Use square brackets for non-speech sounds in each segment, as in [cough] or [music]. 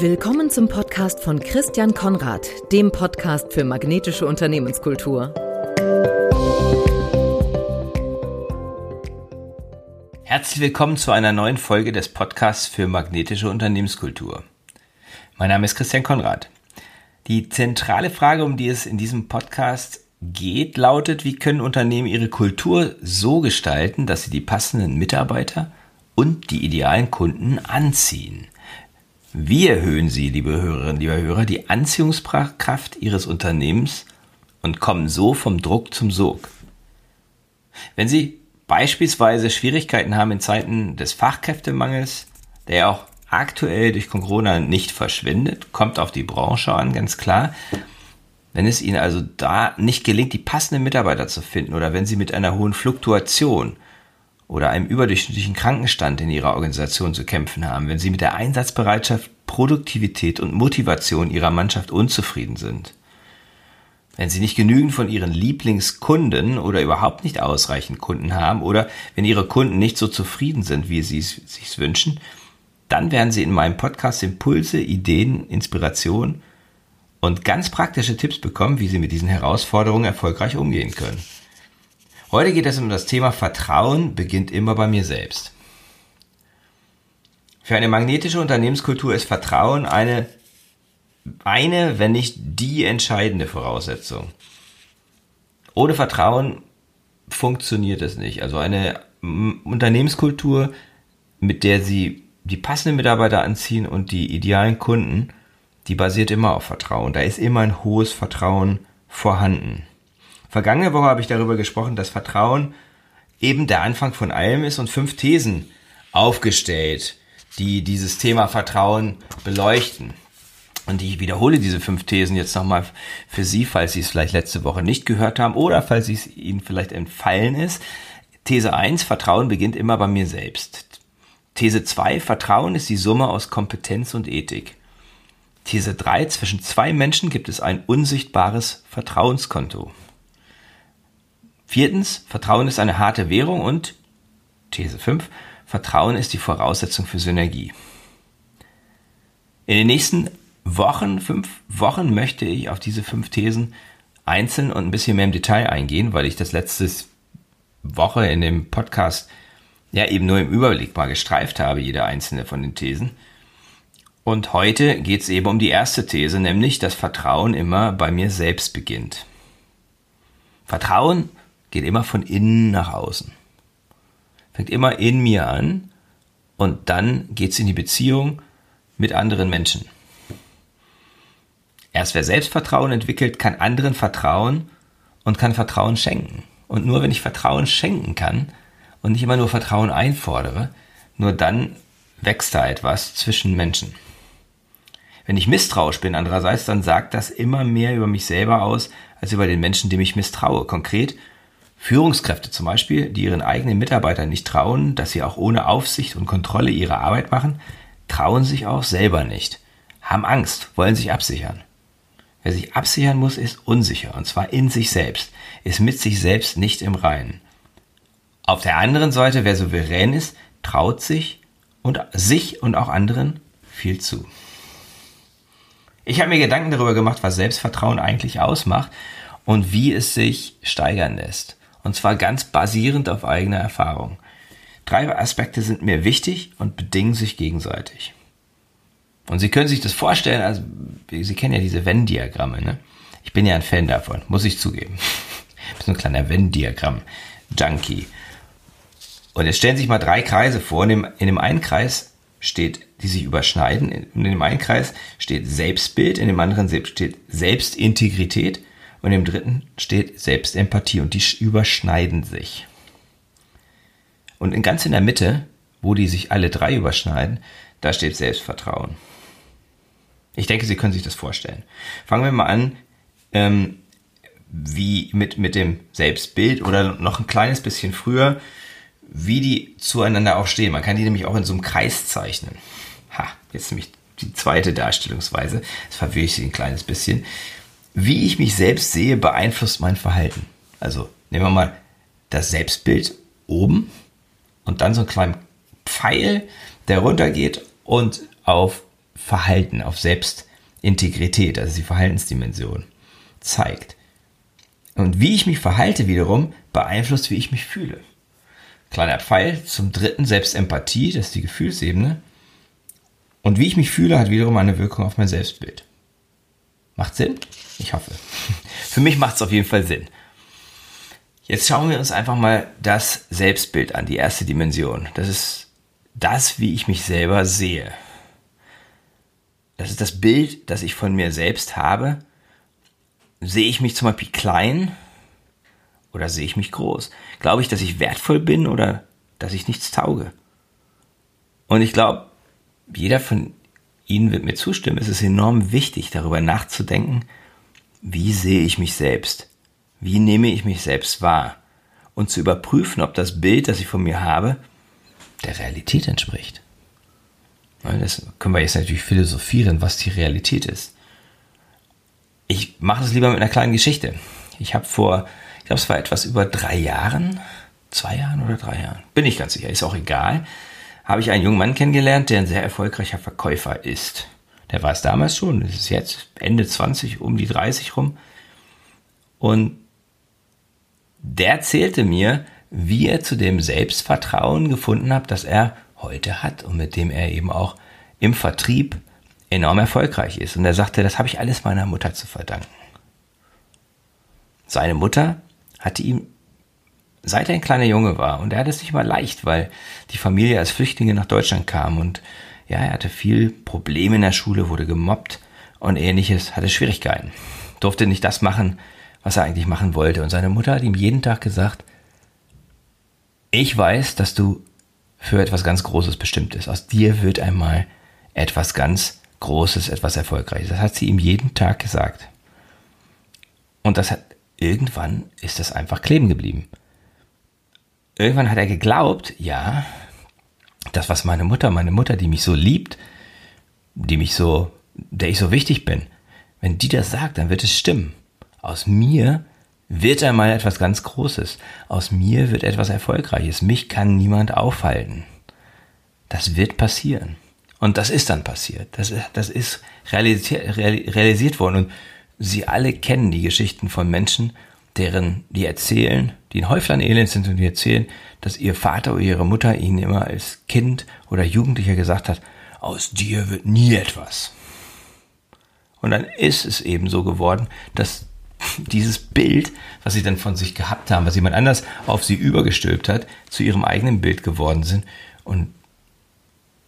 Willkommen zum Podcast von Christian Konrad, dem Podcast für magnetische Unternehmenskultur. Herzlich willkommen zu einer neuen Folge des Podcasts für magnetische Unternehmenskultur. Mein Name ist Christian Konrad. Die zentrale Frage, um die es in diesem Podcast geht, lautet, wie können Unternehmen ihre Kultur so gestalten, dass sie die passenden Mitarbeiter und die idealen Kunden anziehen. Wie erhöhen Sie, liebe Hörerinnen, liebe Hörer, die Anziehungskraft Ihres Unternehmens und kommen so vom Druck zum Sog? Wenn Sie beispielsweise Schwierigkeiten haben in Zeiten des Fachkräftemangels, der auch aktuell durch Corona nicht verschwindet, kommt auf die Branche an, ganz klar. Wenn es Ihnen also da nicht gelingt, die passenden Mitarbeiter zu finden oder wenn Sie mit einer hohen Fluktuation oder einem überdurchschnittlichen Krankenstand in ihrer Organisation zu kämpfen haben, wenn sie mit der Einsatzbereitschaft, Produktivität und Motivation ihrer Mannschaft unzufrieden sind. Wenn sie nicht genügend von ihren Lieblingskunden oder überhaupt nicht ausreichend Kunden haben oder wenn ihre Kunden nicht so zufrieden sind, wie sie es sich wünschen, dann werden sie in meinem Podcast Impulse, Ideen, Inspiration und ganz praktische Tipps bekommen, wie sie mit diesen Herausforderungen erfolgreich umgehen können. Heute geht es um das Thema Vertrauen beginnt immer bei mir selbst. Für eine magnetische Unternehmenskultur ist Vertrauen eine, eine, wenn nicht die entscheidende Voraussetzung. Ohne Vertrauen funktioniert es nicht. Also eine Unternehmenskultur, mit der Sie die passenden Mitarbeiter anziehen und die idealen Kunden, die basiert immer auf Vertrauen. Da ist immer ein hohes Vertrauen vorhanden. Vergangene Woche habe ich darüber gesprochen, dass Vertrauen eben der Anfang von allem ist und fünf Thesen aufgestellt, die dieses Thema Vertrauen beleuchten. Und ich wiederhole diese fünf Thesen jetzt nochmal für Sie, falls Sie es vielleicht letzte Woche nicht gehört haben oder falls es Ihnen vielleicht entfallen ist. These 1, Vertrauen beginnt immer bei mir selbst. These 2, Vertrauen ist die Summe aus Kompetenz und Ethik. These 3, zwischen zwei Menschen gibt es ein unsichtbares Vertrauenskonto. Viertens, Vertrauen ist eine harte Währung und These 5, Vertrauen ist die Voraussetzung für Synergie. In den nächsten Wochen, fünf Wochen, möchte ich auf diese fünf Thesen einzeln und ein bisschen mehr im Detail eingehen, weil ich das letzte Woche in dem Podcast ja eben nur im Überblick mal gestreift habe, jede einzelne von den Thesen. Und heute geht es eben um die erste These, nämlich, dass Vertrauen immer bei mir selbst beginnt. Vertrauen geht immer von innen nach außen. Fängt immer in mir an und dann geht es in die Beziehung mit anderen Menschen. Erst wer Selbstvertrauen entwickelt, kann anderen vertrauen und kann Vertrauen schenken. Und nur wenn ich Vertrauen schenken kann und nicht immer nur Vertrauen einfordere, nur dann wächst da etwas zwischen Menschen. Wenn ich misstrauisch bin andererseits, dann sagt das immer mehr über mich selber aus, als über den Menschen, dem ich misstraue. Konkret, Führungskräfte zum Beispiel, die ihren eigenen Mitarbeitern nicht trauen, dass sie auch ohne Aufsicht und Kontrolle ihre Arbeit machen, trauen sich auch selber nicht, haben Angst, wollen sich absichern. Wer sich absichern muss, ist unsicher, und zwar in sich selbst, ist mit sich selbst nicht im Reinen. Auf der anderen Seite, wer souverän ist, traut sich und sich und auch anderen viel zu. Ich habe mir Gedanken darüber gemacht, was Selbstvertrauen eigentlich ausmacht und wie es sich steigern lässt. Und zwar ganz basierend auf eigener Erfahrung. Drei Aspekte sind mir wichtig und bedingen sich gegenseitig. Und Sie können sich das vorstellen, also Sie kennen ja diese Venn-Diagramme, ne? Ich bin ja ein Fan davon, muss ich zugeben. [laughs] Ich bin so ein kleiner Venn-Diagramm-Junkie. Und jetzt stellen Sie sich mal drei Kreise vor. In dem, in dem einen Kreis steht, die sich überschneiden. In dem einen Kreis steht Selbstbild, in dem anderen steht Selbstintegrität und im dritten steht Selbstempathie und die überschneiden sich. Und in ganz in der Mitte, wo die sich alle drei überschneiden, da steht Selbstvertrauen. Ich denke, Sie können sich das vorstellen. Fangen wir mal an, ähm, wie mit, mit dem Selbstbild oder noch ein kleines bisschen früher, wie die zueinander auch stehen. Man kann die nämlich auch in so einem Kreis zeichnen. Ha, jetzt nämlich die zweite Darstellungsweise. Das verwirre ich Sie ein kleines bisschen wie ich mich selbst sehe, beeinflusst mein Verhalten. Also nehmen wir mal das Selbstbild oben und dann so einen kleinen Pfeil, der runtergeht und auf Selbstverhalten, auf Selbstintegrität, also die Verhaltensdimension zeigt. Und wie ich mich verhalte wiederum beeinflusst, wie ich mich fühle. Kleiner Pfeil zum dritten, Selbstempathie, das ist die Gefühlsebene. Und wie ich mich fühle, hat wiederum eine Wirkung auf mein Selbstbild. Macht Sinn? Ich hoffe. [laughs] Für mich macht es auf jeden Fall Sinn. Jetzt schauen wir uns einfach mal das Selbstbild an, die erste Dimension. Das ist das, wie ich mich selber sehe. Das ist das Bild, das ich von mir selbst habe. Sehe ich mich zum Beispiel klein oder sehe ich mich groß? Glaube ich, dass ich wertvoll bin oder dass ich nichts tauge? Und ich glaube, jeder von Ihnen wird mir zustimmen. Es ist enorm wichtig, darüber nachzudenken, wie sehe ich mich selbst? Wie nehme ich mich selbst wahr? Und zu überprüfen, ob das Bild, das ich von mir habe, der Realität entspricht. Das können wir jetzt natürlich philosophieren, was die Realität ist. Ich mache das lieber mit einer kleinen Geschichte. Ich habe vor, ich glaube, es war etwas über drei Jahren, zwei Jahren oder drei Jahren, bin ich ganz sicher, ist auch egal, habe ich einen jungen Mann kennengelernt, der ein sehr erfolgreicher Verkäufer ist. Der war es damals schon, das ist jetzt Ende 20, um die 30 rum. Und der erzählte mir, wie er zu dem Selbstvertrauen gefunden hat, das er heute hat und mit dem er eben auch im Vertrieb enorm erfolgreich ist. Und er sagte, das habe ich alles meiner Mutter zu verdanken. Seine Mutter hatte ihm, seit er ein kleiner Junge war, und er hat es nicht mal leicht, weil die Familie als Flüchtlinge nach Deutschland kam und ja, er hatte viel Probleme in der Schule, wurde gemobbt und ähnliches, hatte Schwierigkeiten. Durfte nicht das machen, was er eigentlich machen wollte. Und seine Mutter hat ihm jeden Tag gesagt, ich weiß, dass du für etwas ganz Großes bestimmt bist. Aus dir wird einmal etwas ganz Großes, etwas Erfolgreiches. Das hat sie ihm jeden Tag gesagt. Und das hat, irgendwann ist das einfach kleben geblieben. Irgendwann hat er geglaubt, ja, das, was meine Mutter, meine Mutter, die mich so liebt, die mich so, der ich so wichtig bin, wenn die das sagt, dann wird es stimmen. Aus mir wird einmal etwas ganz Großes. Aus mir wird etwas Erfolgreiches. Mich kann niemand aufhalten. Das wird passieren. Und das ist dann passiert. Das, das ist realisiert, realisiert worden. Und Sie alle kennen die Geschichten von Menschen, deren, die erzählen, die in Häuflein elend sind und die erzählen, dass ihr Vater oder ihre Mutter ihnen immer als Kind oder Jugendlicher gesagt hat, aus dir wird nie etwas. Und dann ist es eben so geworden, dass dieses Bild, was sie dann von sich gehabt haben, was jemand anders auf sie übergestülpt hat, zu ihrem eigenen Bild geworden sind und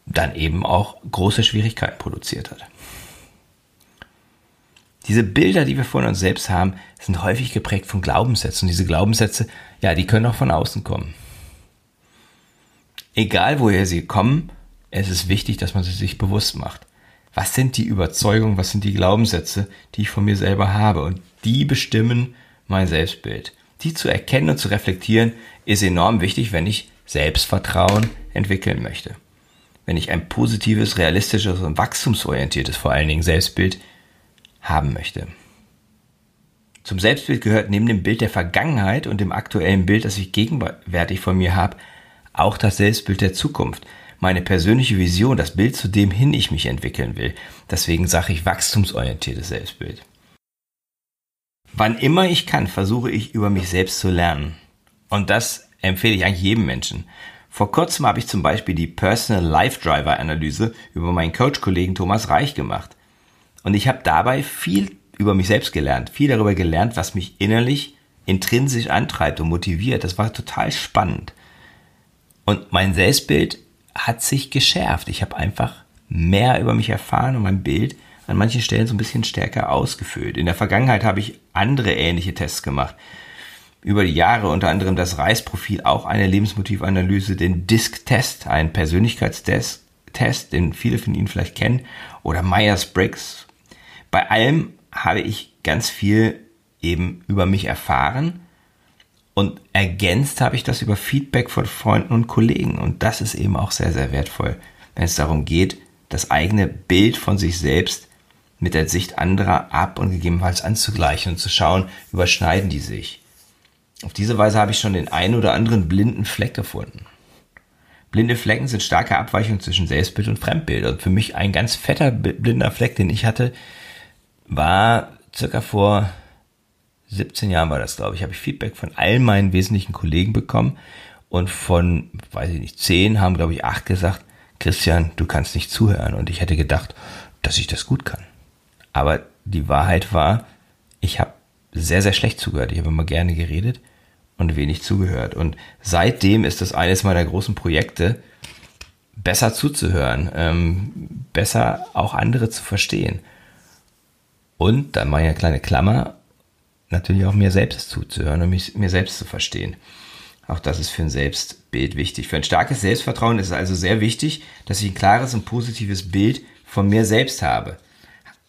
dann eben auch große Schwierigkeiten produziert hat. Diese Bilder, die wir von uns selbst haben, sind häufig geprägt von Glaubenssätzen. Und diese Glaubenssätze, ja, die können auch von außen kommen. Egal woher sie kommen, es ist wichtig, dass man sie sich bewusst macht. Was sind die Überzeugungen, was sind die Glaubenssätze, die ich von mir selber habe? Und die bestimmen mein Selbstbild. Die zu erkennen und zu reflektieren ist enorm wichtig, wenn ich Selbstvertrauen entwickeln möchte. Wenn ich ein positives, realistisches und wachstumsorientiertes vor allen Dingen Selbstbild haben möchte. Zum Selbstbild gehört neben dem Bild der Vergangenheit und dem aktuellen Bild, das ich gegenwärtig von mir habe, auch das Selbstbild der Zukunft. Meine persönliche Vision, das Bild, zu dem hin ich mich entwickeln will. Deswegen sage ich wachstumsorientiertes Selbstbild. Wann immer ich kann, versuche ich über mich selbst zu lernen. Und das empfehle ich eigentlich jedem Menschen. Vor kurzem habe ich zum Beispiel die Personal Life Driver Analyse über meinen Coach-Kollegen Thomas Reich gemacht. Und ich habe dabei viel über mich selbst gelernt, viel darüber gelernt, was mich innerlich intrinsisch antreibt und motiviert. Das war total spannend. Und mein Selbstbild hat sich geschärft. Ich habe einfach mehr über mich erfahren und mein Bild an manchen Stellen so ein bisschen stärker ausgefüllt. In der Vergangenheit habe ich andere ähnliche Tests gemacht. Über die Jahre unter anderem das Reisprofil, auch eine Lebensmotivanalyse, den DISC-Test, ein Persönlichkeitstest, den viele von Ihnen vielleicht kennen, oder Myers-Briggs. Bei allem habe ich ganz viel eben über mich erfahren und ergänzt habe ich das über Feedback von Freunden und Kollegen. Und das ist eben auch sehr, sehr wertvoll, wenn es darum geht, das eigene Bild von sich selbst mit der Sicht anderer ab und gegebenenfalls anzugleichen und zu schauen, überschneiden die sich. Auf diese Weise habe ich schon den einen oder anderen blinden Fleck gefunden. Blinde Flecken sind starke Abweichungen zwischen Selbstbild und Fremdbild. Und für mich ein ganz fetter blinder Fleck, den ich hatte, war circa vor 17 Jahren war das, glaube ich, habe ich Feedback von all meinen wesentlichen Kollegen bekommen und von, weiß ich nicht, zehn haben, glaube ich, acht gesagt, Christian, du kannst nicht zuhören. Und ich hätte gedacht, dass ich das gut kann. Aber die Wahrheit war, ich habe sehr, sehr schlecht zugehört. Ich habe immer gerne geredet und wenig zugehört. Und seitdem ist das eines meiner großen Projekte, besser zuzuhören, ähm, besser auch andere zu verstehen. Und dann mache ich eine kleine Klammer, natürlich auch mir selbst zuzuhören und mich, mir selbst zu verstehen. Auch das ist für ein Selbstbild wichtig. Für ein starkes Selbstvertrauen ist es also sehr wichtig, dass ich ein klares und positives Bild von mir selbst habe.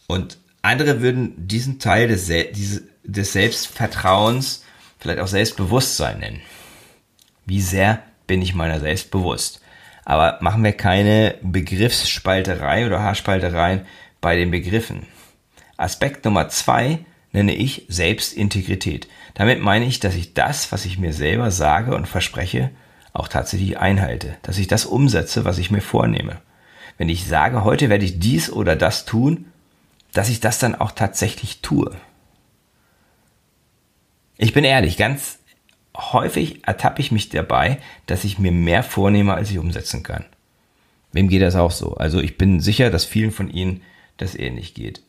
Und andere würden diesen Teil des, des Selbstvertrauens vielleicht auch Selbstbewusstsein nennen. Wie sehr bin ich meiner selbst bewusst? Aber machen wir keine Begriffsspalterei oder Haarspaltereien bei den Begriffen. Aspekt Nummer zwei nenne ich Selbstintegrität. Damit meine ich, dass ich das, was ich mir selber sage und verspreche, auch tatsächlich einhalte, dass ich das umsetze, was ich mir vornehme. Wenn ich sage, heute werde ich dies oder das tun, dass ich das dann auch tatsächlich tue. Ich bin ehrlich, ganz häufig ertappe ich mich dabei, dass ich mir mehr vornehme, als ich umsetzen kann. Wem geht das auch so? Also ich bin sicher, dass vielen von Ihnen das ähnlich geht.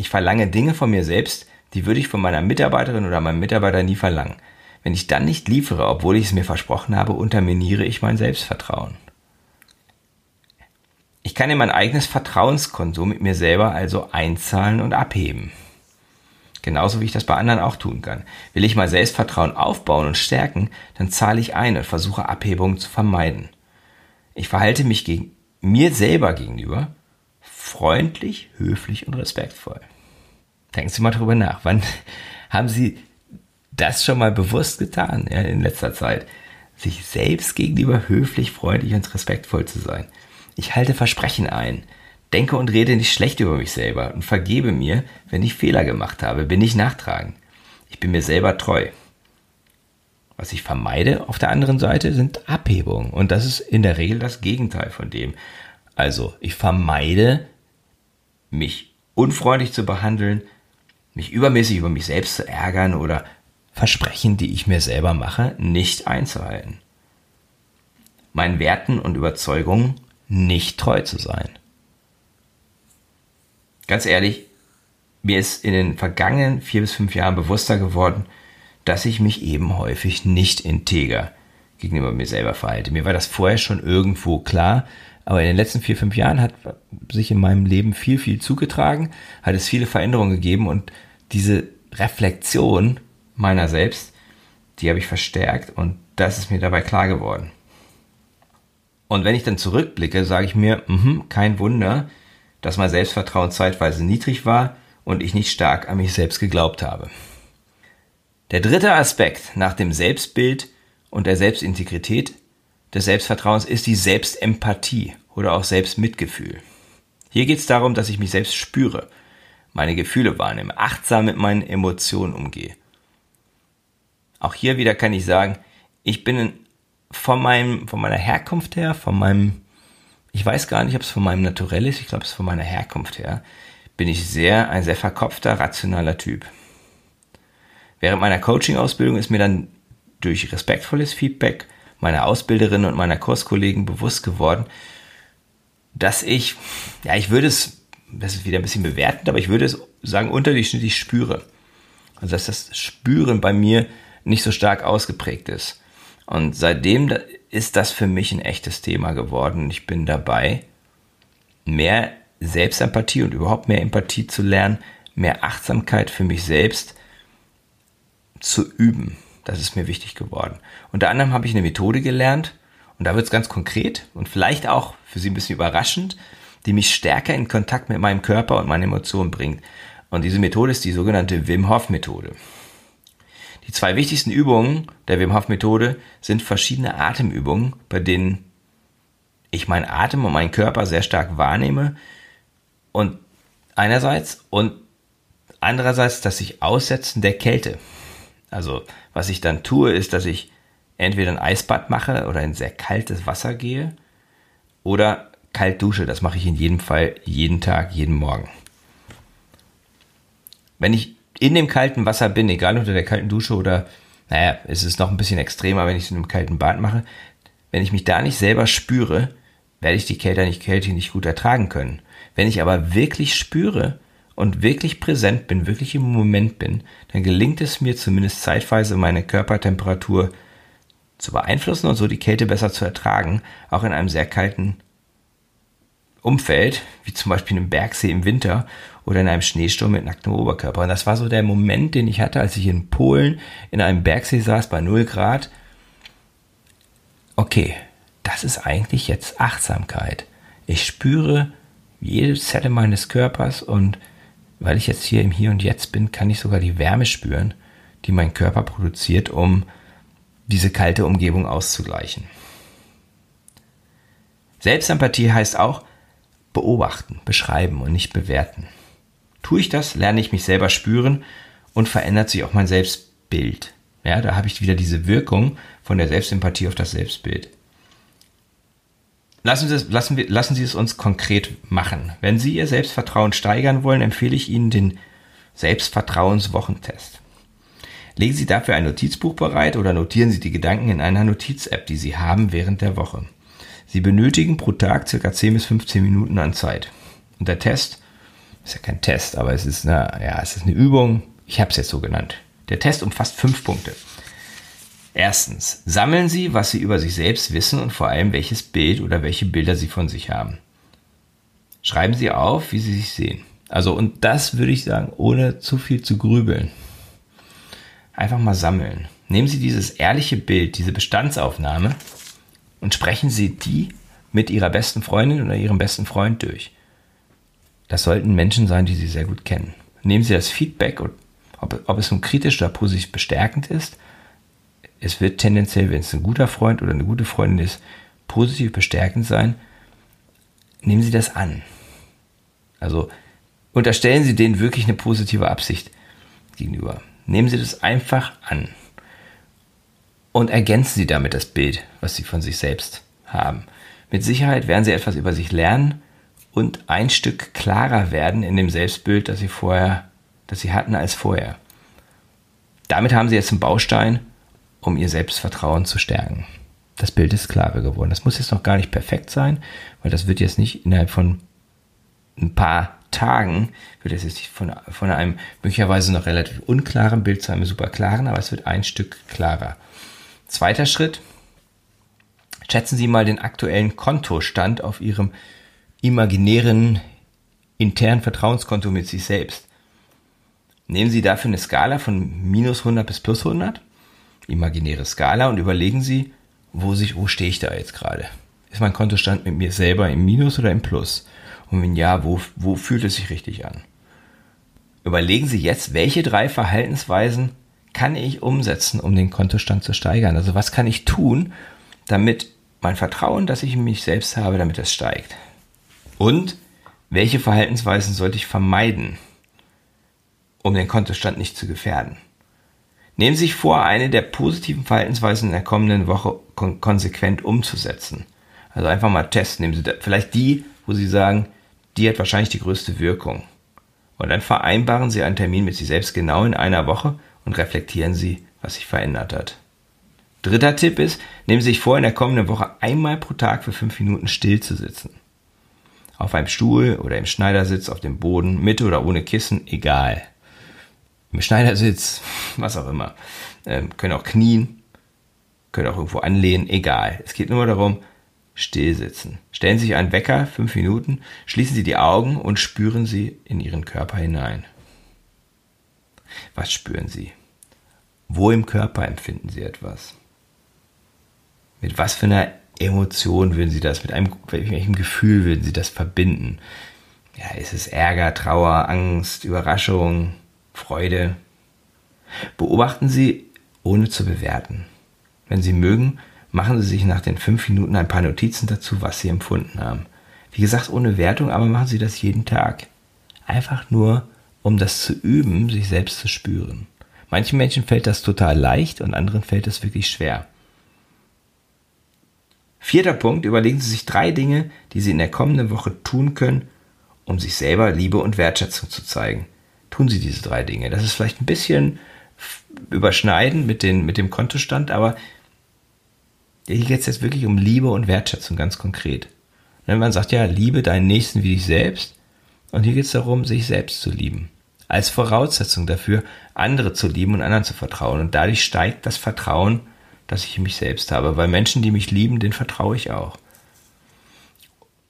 Ich verlange Dinge von mir selbst, die würde ich von meiner Mitarbeiterin oder meinem Mitarbeiter nie verlangen. Wenn ich dann nicht liefere, obwohl ich es mir versprochen habe, unterminiere ich mein Selbstvertrauen. Ich kann in mein eigenes Vertrauenskonto mit mir selber also einzahlen und abheben. Genauso wie ich das bei anderen auch tun kann. Will ich mein Selbstvertrauen aufbauen und stärken, dann zahle ich ein und versuche Abhebungen zu vermeiden. Ich verhalte mich gegen mir selber gegenüber freundlich, höflich und respektvoll. Denken Sie mal drüber nach. Wann [laughs] haben Sie das schon mal bewusst getan ja, in letzter Zeit? Sich selbst gegenüber höflich, freundlich und respektvoll zu sein. Ich halte Versprechen ein, denke und rede nicht schlecht über mich selber und vergebe mir, wenn ich Fehler gemacht habe, bin ich nachtragend. Ich bin mir selber treu. Was ich vermeide auf der anderen Seite sind Abhebungen und das ist in der Regel das Gegenteil von dem. Also ich vermeide mich unfreundlich zu behandeln, mich übermäßig über mich selbst zu ärgern oder Versprechen, die ich mir selber mache, nicht einzuhalten. Meinen Werten und Überzeugungen nicht treu zu sein. Ganz ehrlich, mir ist in den vergangenen vier bis fünf Jahren bewusster geworden, dass ich mich eben häufig nicht integer gegenüber mir selber verhalte. Mir war das vorher schon irgendwo klar, aber in den letzten vier, fünf Jahren hat sich in meinem Leben viel, viel zugetragen, hat es viele Veränderungen gegeben und diese Reflexion meiner selbst, die habe ich verstärkt und das ist mir dabei klar geworden. Und wenn ich dann zurückblicke, sage ich mir, mh, kein Wunder, dass mein Selbstvertrauen zeitweise niedrig war und ich nicht stark an mich selbst geglaubt habe. Der dritte Aspekt nach dem Selbstbild und der Selbstintegrität des Selbstvertrauens ist die Selbstempathie oder auch Selbstmitgefühl. Hier geht es darum, dass ich mich selbst spüre meine Gefühle wahrnehme, achtsam mit meinen Emotionen umgehe. Auch hier wieder kann ich sagen, ich bin von meinem, von meiner Herkunft her, von meinem, ich weiß gar nicht, ob es von meinem Naturell ist, ich glaube, es ist von meiner Herkunft her, bin ich sehr, ein sehr verkopfter, rationaler Typ. Während meiner Coaching-Ausbildung ist mir dann durch respektvolles Feedback meiner Ausbilderin und meiner Kurskollegen bewusst geworden, dass ich, ja, ich würde es das ist wieder ein bisschen bewertend, aber ich würde es sagen, unterdurchschnittlich spüre. Also dass das Spüren bei mir nicht so stark ausgeprägt ist. Und seitdem ist das für mich ein echtes Thema geworden. Ich bin dabei, mehr Selbstempathie und überhaupt mehr Empathie zu lernen, mehr Achtsamkeit für mich selbst zu üben. Das ist mir wichtig geworden. Unter anderem habe ich eine Methode gelernt und da wird es ganz konkret und vielleicht auch für Sie ein bisschen überraschend die mich stärker in Kontakt mit meinem Körper und meinen Emotionen bringt. Und diese Methode ist die sogenannte Wim Hof Methode. Die zwei wichtigsten Übungen der Wim Hof Methode sind verschiedene Atemübungen, bei denen ich meinen Atem und meinen Körper sehr stark wahrnehme und einerseits und andererseits, dass ich Aussetzen der Kälte. Also was ich dann tue, ist, dass ich entweder ein Eisbad mache oder in sehr kaltes Wasser gehe oder kalt dusche. Das mache ich in jedem Fall jeden Tag, jeden Morgen. Wenn ich in dem kalten Wasser bin, egal unter der kalten Dusche oder, naja, es ist noch ein bisschen extremer, wenn ich es in einem kalten Bad mache, wenn ich mich da nicht selber spüre, werde ich die Kälte nicht, Kälte nicht gut ertragen können. Wenn ich aber wirklich spüre und wirklich präsent bin, wirklich im Moment bin, dann gelingt es mir zumindest zeitweise meine Körpertemperatur zu beeinflussen und so die Kälte besser zu ertragen, auch in einem sehr kalten Umfeld, wie zum Beispiel einem Bergsee im Winter oder in einem Schneesturm mit nacktem Oberkörper. Und das war so der Moment, den ich hatte, als ich in Polen in einem Bergsee saß bei 0 Grad. Okay, das ist eigentlich jetzt Achtsamkeit. Ich spüre jede Zelle meines Körpers und weil ich jetzt hier im Hier und Jetzt bin, kann ich sogar die Wärme spüren, die mein Körper produziert, um diese kalte Umgebung auszugleichen. Selbstempathie heißt auch beobachten, beschreiben und nicht bewerten. Tue ich das, lerne ich mich selber spüren und verändert sich auch mein Selbstbild. Ja, da habe ich wieder diese Wirkung von der Selbstempathie auf das Selbstbild. Lassen Sie, es, lassen, wir, lassen Sie es uns konkret machen. Wenn Sie Ihr Selbstvertrauen steigern wollen, empfehle ich Ihnen den Selbstvertrauenswochentest. Legen Sie dafür ein Notizbuch bereit oder notieren Sie die Gedanken in einer Notiz-App, die Sie haben während der Woche. Sie benötigen pro Tag circa 10 bis 15 Minuten an Zeit. Und der Test ist ja kein Test, aber es ist eine, ja, es ist eine Übung. Ich habe es jetzt so genannt. Der Test umfasst fünf Punkte. Erstens, sammeln Sie, was Sie über sich selbst wissen und vor allem welches Bild oder welche Bilder Sie von sich haben. Schreiben Sie auf, wie Sie sich sehen. Also, und das würde ich sagen, ohne zu viel zu grübeln einfach mal sammeln. Nehmen Sie dieses ehrliche Bild, diese Bestandsaufnahme und sprechen Sie die mit Ihrer besten Freundin oder Ihrem besten Freund durch. Das sollten Menschen sein, die Sie sehr gut kennen. Nehmen Sie das Feedback, ob, ob es nun kritisch oder positiv bestärkend ist. Es wird tendenziell, wenn es ein guter Freund oder eine gute Freundin ist, positiv bestärkend sein. Nehmen Sie das an. Also unterstellen Sie denen wirklich eine positive Absicht gegenüber. Nehmen Sie das einfach an und ergänzen Sie damit das Bild, was Sie von sich selbst haben. Mit Sicherheit werden Sie etwas über sich lernen und ein Stück klarer werden in dem Selbstbild, das Sie vorher, das Sie hatten als vorher. Damit haben Sie jetzt einen Baustein, um Ihr Selbstvertrauen zu stärken. Das Bild ist klarer geworden. Das muss jetzt noch gar nicht perfekt sein, weil das wird jetzt nicht innerhalb von ein paar Tagen wird es jetzt von, von einem möglicherweise noch relativ unklaren Bild zu einem super klaren, aber es wird ein Stück klarer. Zweiter Schritt. Schätzen Sie mal den aktuellen Kontostand auf Ihrem imaginären internen Vertrauenskonto mit sich selbst. Nehmen Sie dafür eine Skala von minus 100 bis plus 100, imaginäre Skala, und überlegen Sie, wo, sich, wo stehe ich da jetzt gerade? Ist mein Kontostand mit mir selber im Minus oder im Plus? Und wenn ja, wo, wo fühlt es sich richtig an? Überlegen Sie jetzt, welche drei Verhaltensweisen kann ich umsetzen, um den Kontostand zu steigern? Also was kann ich tun, damit mein Vertrauen, das ich in mich selbst habe, damit es steigt? Und welche Verhaltensweisen sollte ich vermeiden, um den Kontostand nicht zu gefährden? Nehmen Sie sich vor, eine der positiven Verhaltensweisen in der kommenden Woche kon konsequent umzusetzen. Also einfach mal testen. Nehmen Sie vielleicht die, wo Sie sagen, die hat wahrscheinlich die größte Wirkung. Und dann vereinbaren Sie einen Termin mit sich selbst genau in einer Woche und reflektieren Sie, was sich verändert hat. Dritter Tipp ist, nehmen Sie sich vor, in der kommenden Woche einmal pro Tag für fünf Minuten still zu sitzen. Auf einem Stuhl oder im Schneidersitz, auf dem Boden, mit oder ohne Kissen, egal. Im Schneidersitz, was auch immer. Ähm, können auch knien, können auch irgendwo anlehnen, egal. Es geht nur darum, still sitzen. Stellen Sie sich einen Wecker, fünf Minuten, schließen Sie die Augen und spüren Sie in Ihren Körper hinein. Was spüren Sie? Wo im Körper empfinden Sie etwas? Mit was für einer Emotion würden Sie das, mit einem, welchem Gefühl würden Sie das verbinden? Ja, ist es Ärger, Trauer, Angst, Überraschung, Freude? Beobachten Sie, ohne zu bewerten. Wenn Sie mögen, machen Sie sich nach den fünf Minuten ein paar Notizen dazu, was Sie empfunden haben. Wie gesagt, ohne Wertung, aber machen Sie das jeden Tag. Einfach nur, um das zu üben, sich selbst zu spüren. Manchen Menschen fällt das total leicht und anderen fällt es wirklich schwer. Vierter Punkt, überlegen Sie sich drei Dinge, die Sie in der kommenden Woche tun können, um sich selber Liebe und Wertschätzung zu zeigen. Tun Sie diese drei Dinge. Das ist vielleicht ein bisschen überschneiden mit, den, mit dem Kontostand, aber hier geht es jetzt wirklich um Liebe und Wertschätzung ganz konkret. Wenn man sagt, ja, liebe deinen Nächsten wie dich selbst, und hier geht es darum, sich selbst zu lieben. Als Voraussetzung dafür, andere zu lieben und anderen zu vertrauen. Und dadurch steigt das Vertrauen, das ich in mich selbst habe. Weil Menschen, die mich lieben, denen vertraue ich auch.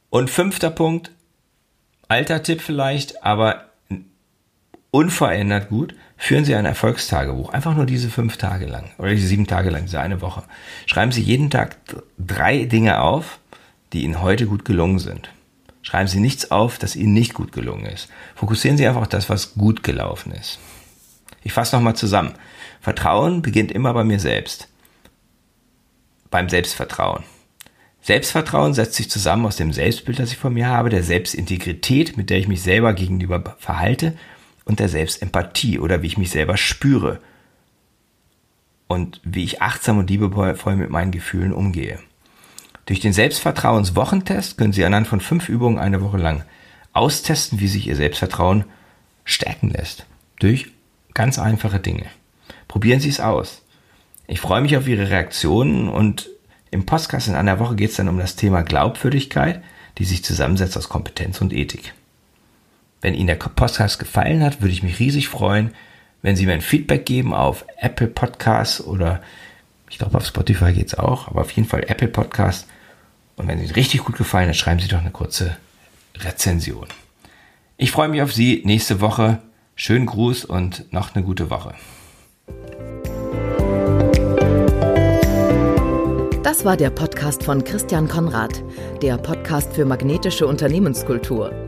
Und fünfter Punkt, alter Tipp vielleicht, aber unverändert gut, führen Sie ein Erfolgstagebuch. Einfach nur diese fünf Tage lang oder diese sieben Tage lang, diese eine Woche. Schreiben Sie jeden Tag drei Dinge auf, die Ihnen heute gut gelungen sind. Schreiben Sie nichts auf, das Ihnen nicht gut gelungen ist. Fokussieren Sie einfach auf das, was gut gelaufen ist. Ich fasse nochmal zusammen. Vertrauen beginnt immer bei mir selbst. Beim Selbstvertrauen. Selbstvertrauen setzt sich zusammen aus dem Selbstbild, das ich von mir habe, der Selbstintegrität, mit der ich mich selber gegenüber verhalte und der Selbstempathie oder wie ich mich selber spüre und wie ich achtsam und liebevoll mit meinen Gefühlen umgehe. Durch den Selbstvertrauenswochentest können Sie anhand von fünf Übungen eine Woche lang austesten, wie sich Ihr Selbstvertrauen stärken lässt. Durch ganz einfache Dinge. Probieren Sie es aus. Ich freue mich auf Ihre Reaktionen und im Podcast in einer Woche geht es dann um das Thema Glaubwürdigkeit, die sich zusammensetzt aus Kompetenz und Ethik. Wenn Ihnen der Podcast gefallen hat, würde ich mich riesig freuen, wenn Sie mir ein Feedback geben auf Apple Podcasts oder ich glaube auf Spotify geht es auch, aber auf jeden Fall Apple Podcasts und wenn Ihnen richtig gut gefallen, dann schreiben Sie doch eine kurze Rezension. Ich freue mich auf Sie nächste Woche. Schönen Gruß und noch eine gute Woche. Das war der Podcast von Christian Konrad, der Podcast für magnetische Unternehmenskultur.